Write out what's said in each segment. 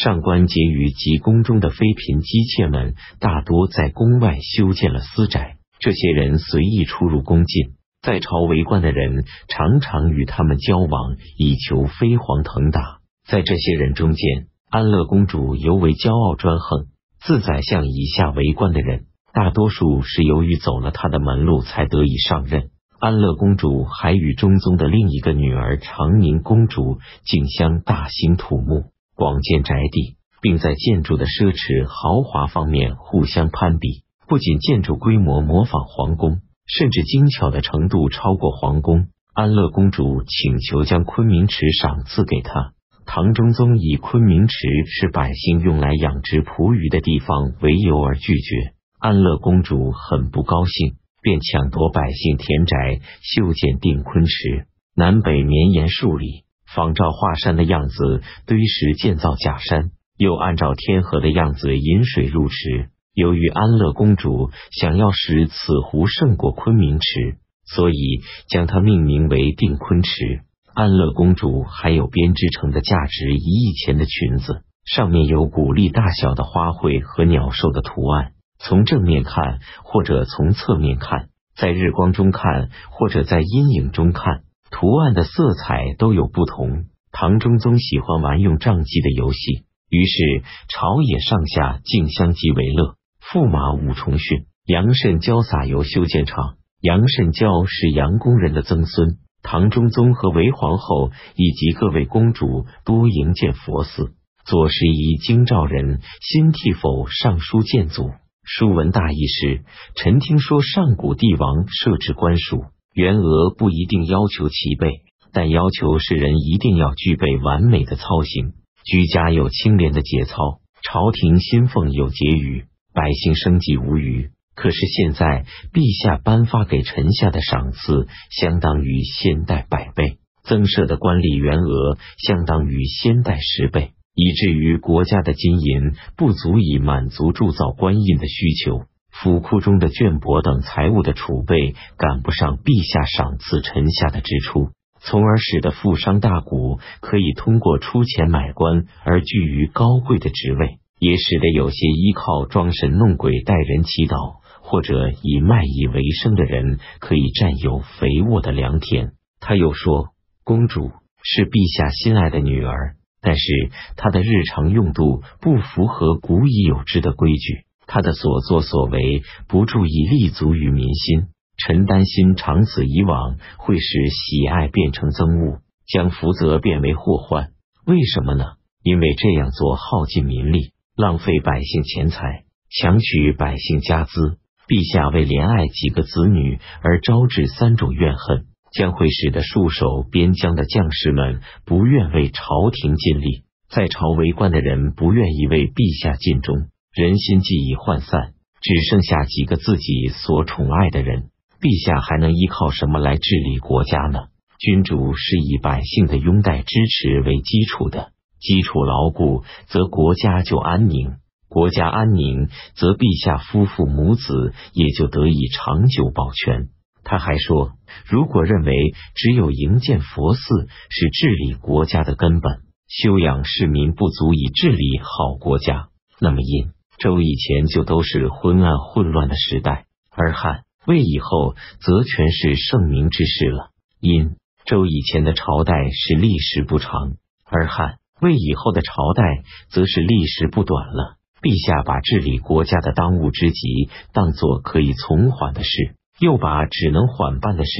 上官桀与及宫中的妃嫔姬妾们，大多在宫外修建了私宅。这些人随意出入宫禁，在朝为官的人常常与他们交往，以求飞黄腾达。在这些人中间，安乐公主尤为骄傲专横。自宰相以下为官的人，大多数是由于走了他的门路才得以上任。安乐公主还与中宗的另一个女儿长宁公主竞相大兴土木，广建宅地，并在建筑的奢侈豪华方面互相攀比。不仅建筑规模模仿皇宫，甚至精巧的程度超过皇宫。安乐公主请求将昆明池赏赐给她，唐中宗以昆明池是百姓用来养殖璞鱼的地方为由而拒绝。安乐公主很不高兴。便抢夺百姓田宅，修建定坤池，南北绵延数里，仿照华山的样子堆石建造假山，又按照天河的样子引水入池。由于安乐公主想要使此湖胜过昆明池，所以将它命名为定坤池。安乐公主还有编织成的价值一亿钱的裙子，上面有谷粒大小的花卉和鸟兽的图案。从正面看，或者从侧面看，在日光中看，或者在阴影中看，图案的色彩都有不同。唐中宗喜欢玩用仗机的游戏，于是朝野上下竞相即为乐。驸马武重训，杨慎交撒油修建厂。杨慎交是杨公人的曾孙。唐中宗和韦皇后以及各位公主多营建佛寺。左拾遗京兆人新替否上书建祖。书文大意是：臣听说上古帝王设置官署，员额不一定要求齐备，但要求世人一定要具备完美的操行，居家有清廉的节操，朝廷薪俸有结余，百姓生计无余。可是现在，陛下颁发给臣下的赏赐，相当于先代百倍，增设的官吏员额相当于先代十倍。以至于国家的金银不足以满足铸造官印的需求，府库中的绢帛等财物的储备赶不上陛下赏赐臣下的支出，从而使得富商大贾可以通过出钱买官而居于高贵的职位，也使得有些依靠装神弄鬼、待人祈祷或者以卖艺为生的人可以占有肥沃的良田。他又说：“公主是陛下心爱的女儿。”但是她的日常用度不符合古已有之的规矩，他的所作所为不注意立足于民心，臣担心长此以往会使喜爱变成憎恶，将福泽变为祸患。为什么呢？因为这样做耗尽民力，浪费百姓钱财，强取百姓家资。陛下为怜爱几个子女而招致三种怨恨。将会使得戍守边疆的将士们不愿为朝廷尽力，在朝为官的人不愿意为陛下尽忠，人心既已涣散，只剩下几个自己所宠爱的人，陛下还能依靠什么来治理国家呢？君主是以百姓的拥戴支持为基础的，基础牢固，则国家就安宁；国家安宁，则陛下夫妇母子也就得以长久保全。他还说，如果认为只有营建佛寺是治理国家的根本，修养市民不足以治理好国家，那么殷周以前就都是昏暗混乱的时代，而汉魏以后则全是盛明之事了。殷周以前的朝代是历史不长，而汉魏以后的朝代则是历史不短了。陛下把治理国家的当务之急当作可以从缓的事。又把只能缓办的事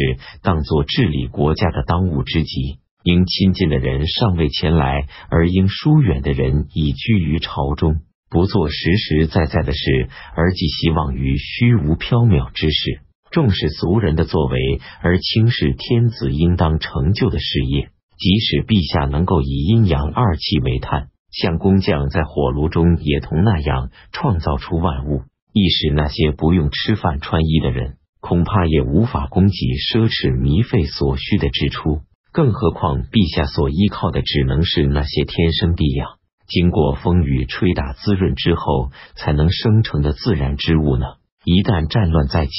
当作治理国家的当务之急，应亲近的人尚未前来，而应疏远的人已居于朝中，不做实实在在的事，而寄希望于虚无缥缈之事；重视俗人的作为，而轻视天子应当成就的事业。即使陛下能够以阴阳二气为炭，像工匠在火炉中也同那样创造出万物，亦使那些不用吃饭穿衣的人。恐怕也无法供给奢侈糜费所需的支出，更何况陛下所依靠的只能是那些天生地养、经过风雨吹打滋润之后才能生成的自然之物呢？一旦战乱再起，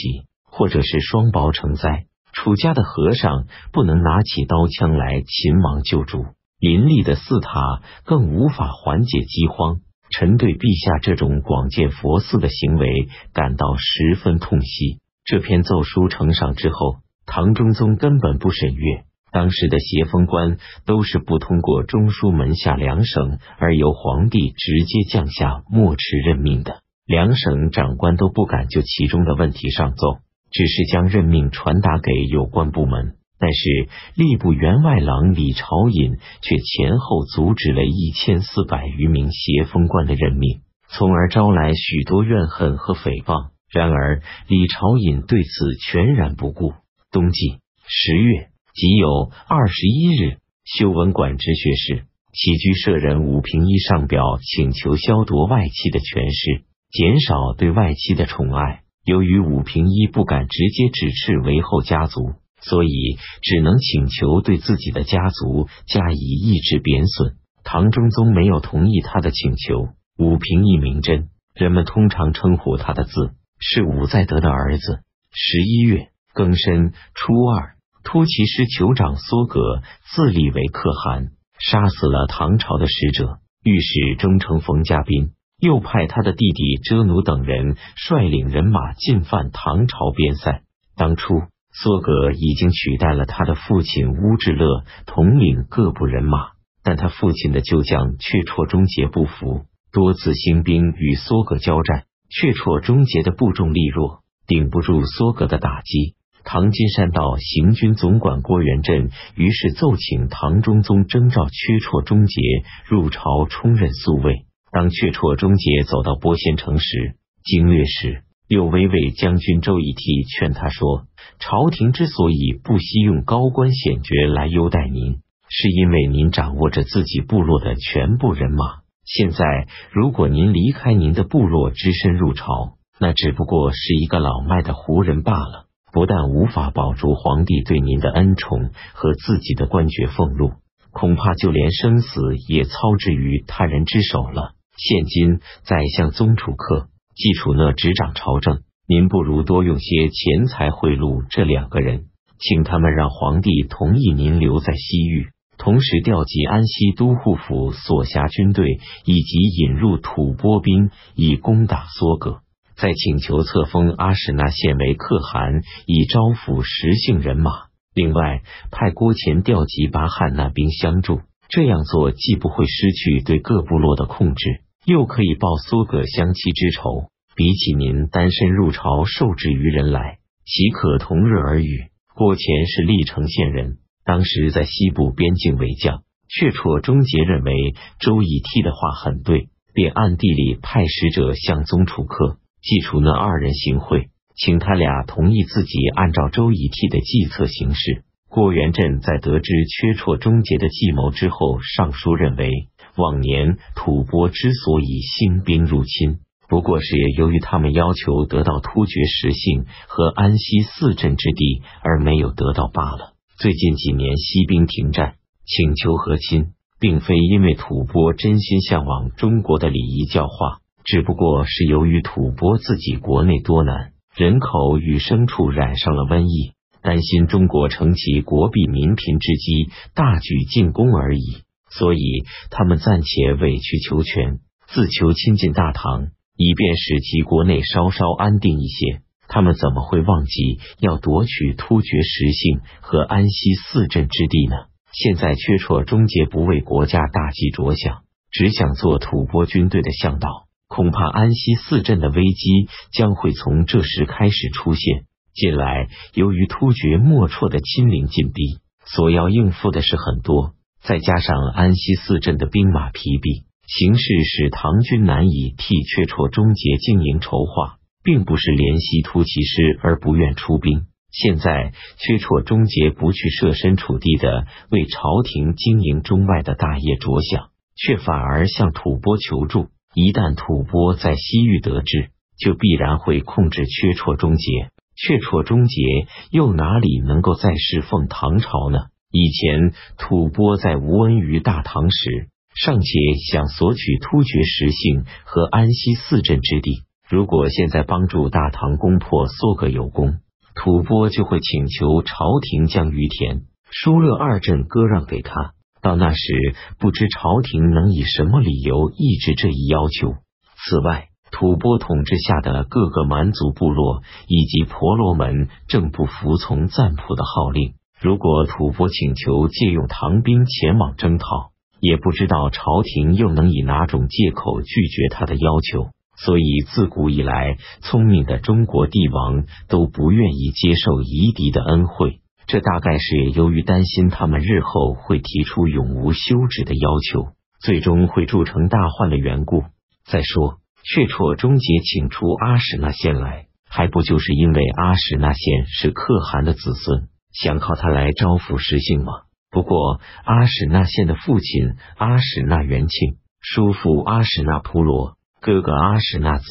或者是双胞成灾，楚家的和尚不能拿起刀枪来擒王救助，林立的寺塔更无法缓解饥荒。臣对陛下这种广建佛寺的行为感到十分痛惜。这篇奏书呈上之后，唐中宗根本不审阅。当时的协封官都是不通过中书门下两省，而由皇帝直接降下墨池任命的。两省长官都不敢就其中的问题上奏，只是将任命传达给有关部门。但是吏部员外郎李朝隐却前后阻止了一千四百余名协封官的任命，从而招来许多怨恨和诽谤。然而李朝隐对此全然不顾。冬季十月即有二十一日，修文馆直学士起居舍人武平一上表，请求消夺外戚的权势，减少对外戚的宠爱。由于武平一不敢直接指斥韦后家族。所以只能请求对自己的家族加以抑制贬损。唐中宗没有同意他的请求。武平一名真，人们通常称呼他的字是武在德的儿子。十一月庚申初二，突骑师酋长梭格自立为可汗，杀死了唐朝的使者。御史中丞冯家斌又派他的弟弟遮奴等人率领人马进犯唐朝边塞。当初。梭格已经取代了他的父亲乌智勒统领各部人马，但他父亲的旧将却绰忠节不服，多次兴兵与梭格交战。却绰忠节的部众力弱，顶不住梭格的打击。唐金山道行军总管郭元振于是奏请唐中宗征召缺绰忠节入朝充任宿卫。当缺绰忠节走到波县城时，经略使。又威卫将军周以替劝他说：“朝廷之所以不惜用高官显爵来优待您，是因为您掌握着自己部落的全部人马。现在，如果您离开您的部落，只身入朝，那只不过是一个老迈的胡人罢了。不但无法保住皇帝对您的恩宠和自己的官爵俸禄，恐怕就连生死也操之于他人之手了。现今，宰相宗楚客。”季楚讷执掌朝政，您不如多用些钱财贿赂这两个人，请他们让皇帝同意您留在西域，同时调集安西都护府所辖军队，以及引入吐蕃兵以攻打梭格。再请求册封阿史那县为可汗，以招抚实姓人马。另外，派郭钱调集巴汉那兵相助。这样做既不会失去对各部落的控制。又可以报苏葛相妻之仇，比起您单身入朝受制于人来，岂可同日而语？郭乾是历城县人，当时在西部边境为将，却绰终结认为周以替的话很对，便暗地里派使者向宗楚客、祭楚那二人行贿，请他俩同意自己按照周以替的计策行事。郭元振在得知缺绰终结的计谋之后，上书认为。往年吐蕃之所以兴兵入侵，不过是由于他们要求得到突厥实性和安西四镇之地，而没有得到罢了。最近几年西兵停战，请求和亲，并非因为吐蕃真心向往中国的礼仪教化，只不过是由于吐蕃自己国内多难，人口与牲畜染上了瘟疫，担心中国乘其国弊民贫之机，大举进攻而已。所以，他们暂且委曲求全，自求亲近大唐，以便使其国内稍稍安定一些。他们怎么会忘记要夺取突厥实姓和安西四镇之地呢？现在缺绰终结不为国家大计着想，只想做吐蕃军队的向导，恐怕安西四镇的危机将会从这时开始出现。近来，由于突厥莫绰的亲临进逼，所要应付的事很多。再加上安西四镇的兵马疲弊，形势使唐军难以替阙绰终结经营筹划，并不是怜惜突骑师而不愿出兵。现在阙绰终结不去设身处地的为朝廷经营中外的大业着想，却反而向吐蕃求助。一旦吐蕃在西域得志，就必然会控制阙绰终结。阙绰终结又哪里能够再侍奉唐朝呢？以前吐蕃在吴恩于大唐时，尚且想索取突厥实姓和安西四镇之地。如果现在帮助大唐攻破梭格有功，吐蕃就会请求朝廷将于田、疏勒二镇割让给他。到那时，不知朝廷能以什么理由抑制这一要求。此外，吐蕃统治下的各个蛮族部落以及婆罗门正不服从赞普的号令。如果吐蕃请求借用唐兵前往征讨，也不知道朝廷又能以哪种借口拒绝他的要求。所以，自古以来，聪明的中国帝王都不愿意接受夷狄的恩惠。这大概是由于担心他们日后会提出永无休止的要求，最终会铸成大患的缘故。再说，却绰终结请出阿史那先来，还不就是因为阿史那先是可汗的子孙，想靠他来招抚实姓吗？不过，阿史那先的父亲阿史那元庆、叔父阿史那普罗、哥哥阿史那子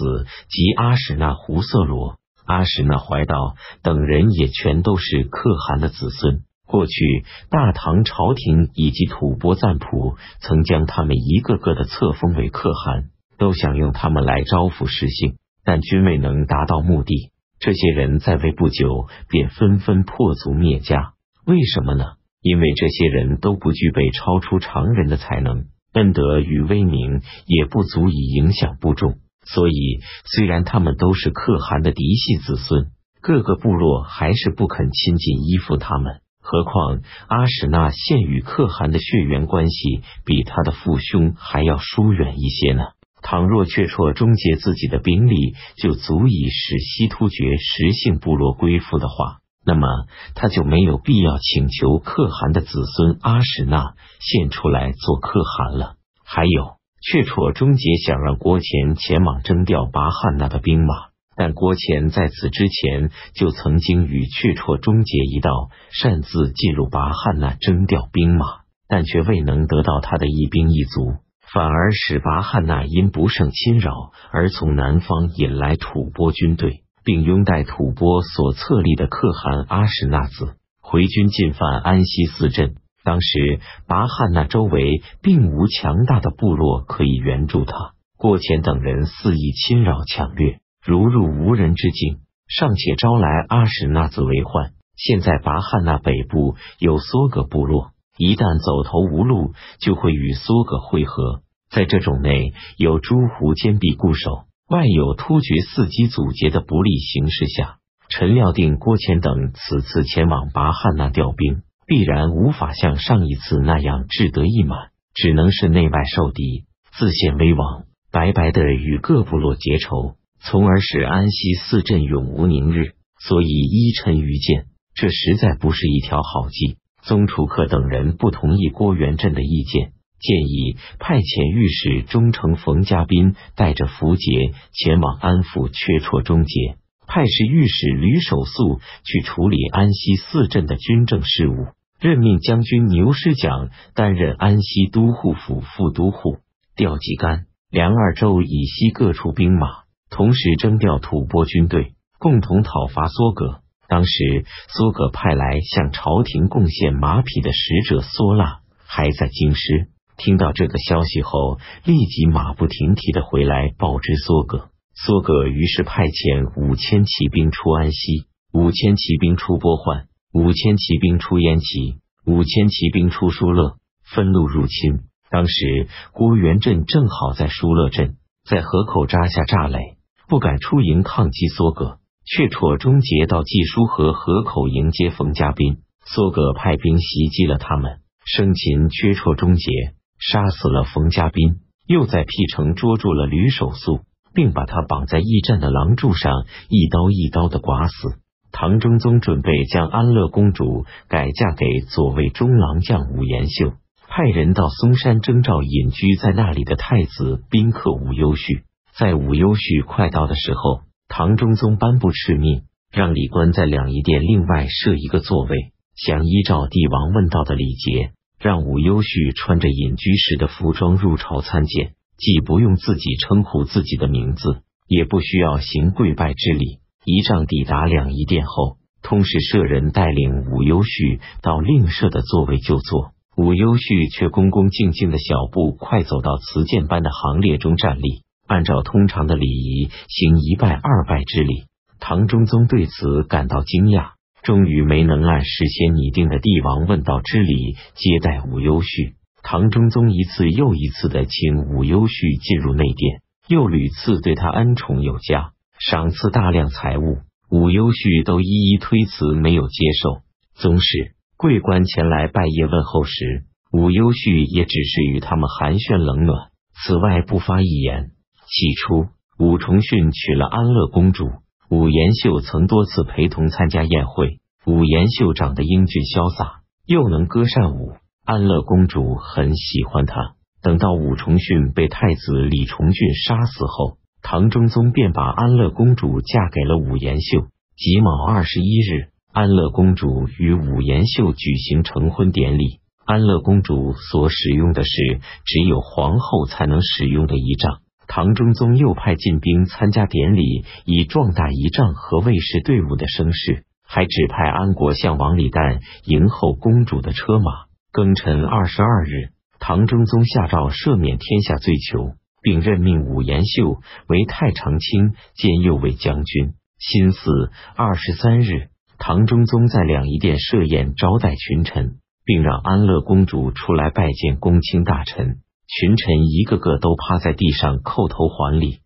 及阿史那胡色罗。阿史那怀道等人也全都是可汗的子孙。过去大唐朝廷以及吐蕃赞普曾将他们一个个的册封为可汗，都想用他们来招抚实姓，但均未能达到目的。这些人在位不久，便纷纷破族灭家。为什么呢？因为这些人都不具备超出常人的才能，恩德与威名也不足以影响部众。所以，虽然他们都是可汗的嫡系子孙，各个部落还是不肯亲近依附他们。何况阿史那现与可汗的血缘关系比他的父兄还要疏远一些呢。倘若却绰终结自己的兵力就足以使西突厥实姓部落归附的话，那么他就没有必要请求可汗的子孙阿史那献出来做可汗了。还有。却绰终结想让郭乾前往征调拔汉那的兵马，但郭乾在此之前就曾经与却绰终结一道，擅自进入拔汉那征调兵马，但却未能得到他的一兵一卒，反而使拔汉那因不胜侵扰而从南方引来吐蕃军队，并拥戴吐蕃所册立的可汗阿史那子回军进犯安西四镇。当时，拔汉那周围并无强大的部落可以援助他。郭乾等人肆意侵扰抢掠，如入无人之境，尚且招来阿史那子为患。现在拔汉那北部有梭葛部落，一旦走投无路，就会与梭葛会合。在这种内有诸胡坚壁固守，外有突厥伺机阻截的不利形势下，陈料定郭乾等此次前往拔汉那调兵。必然无法像上一次那样志得意满，只能是内外受敌，自陷危亡，白白的与各部落结仇，从而使安西四镇永无宁日。所以依臣愚见，这实在不是一条好计。宗楚客等人不同意郭元振的意见，建议派遣御史忠诚冯家斌带着符节前往安抚缺绰终结。派使御史吕守素去处理安西四镇的军政事务。任命将军牛师奖担任安西都护府副都护，调集甘、凉二州以西各处兵马，同时征调吐蕃军队，共同讨伐梭葛。当时，梭葛派来向朝廷贡献马匹的使者梭腊还在京师，听到这个消息后，立即马不停蹄的回来报知梭葛。梭葛于是派遣五千骑兵出安西，五千骑兵出波换。五千骑兵出燕齐，五千骑兵出疏勒，分路入侵。当时郭元振正好在疏勒镇，在河口扎下栅垒，不敢出营抗击梭葛。却绰终结到季书河河口迎接冯家斌，梭葛派兵袭击了他们，生擒缺绰终结，杀死了冯家斌，又在辟城捉住了吕守素，并把他绑在驿站的廊柱上，一刀一刀的剐死。唐中宗准备将安乐公主改嫁给左卫中郎将武延秀，派人到嵩山征召隐居在那里的太子宾客武攸绪。在武攸绪快到的时候，唐中宗颁布敕命，让李官在两仪殿另外设一个座位，想依照帝王问道的礼节，让武攸绪穿着隐居时的服装入朝参见，既不用自己称呼自己的名字，也不需要行跪拜之礼。仪仗抵达两仪殿后，通使舍人带领武攸绪到另设的座位就坐。武攸绪却恭恭敬敬的小步快走到慈剑般的行列中站立，按照通常的礼仪行一拜二拜之礼。唐中宗对此感到惊讶，终于没能按事先拟定的帝王问道之礼接待武攸绪。唐中宗一次又一次的请武攸绪进入内殿，又屡次对他恩宠有加，赏赐大量财物。武攸绪都一一推辞，没有接受。宗室贵官前来拜谒问候时，武攸绪也只是与他们寒暄冷暖，此外不发一言。起初，武重训娶了安乐公主，武延秀曾多次陪同参加宴会。武延秀长得英俊潇洒，又能歌善舞。安乐公主很喜欢他。等到武重训被太子李重俊杀死后，唐中宗便把安乐公主嫁给了武延秀。己卯二十一日，安乐公主与武延秀举行成婚典礼。安乐公主所使用的是只有皇后才能使用的仪仗。唐中宗又派进兵参加典礼，以壮大仪仗和卫士队伍的声势，还指派安国相王李旦迎候公主的车马。庚辰二十二日，唐中宗下诏赦免天下罪囚，并任命武延秀为太常卿兼右卫将军。辛巳二十三日，唐中宗在两仪殿设宴招待群臣，并让安乐公主出来拜见公卿大臣。群臣一个个都趴在地上叩头还礼。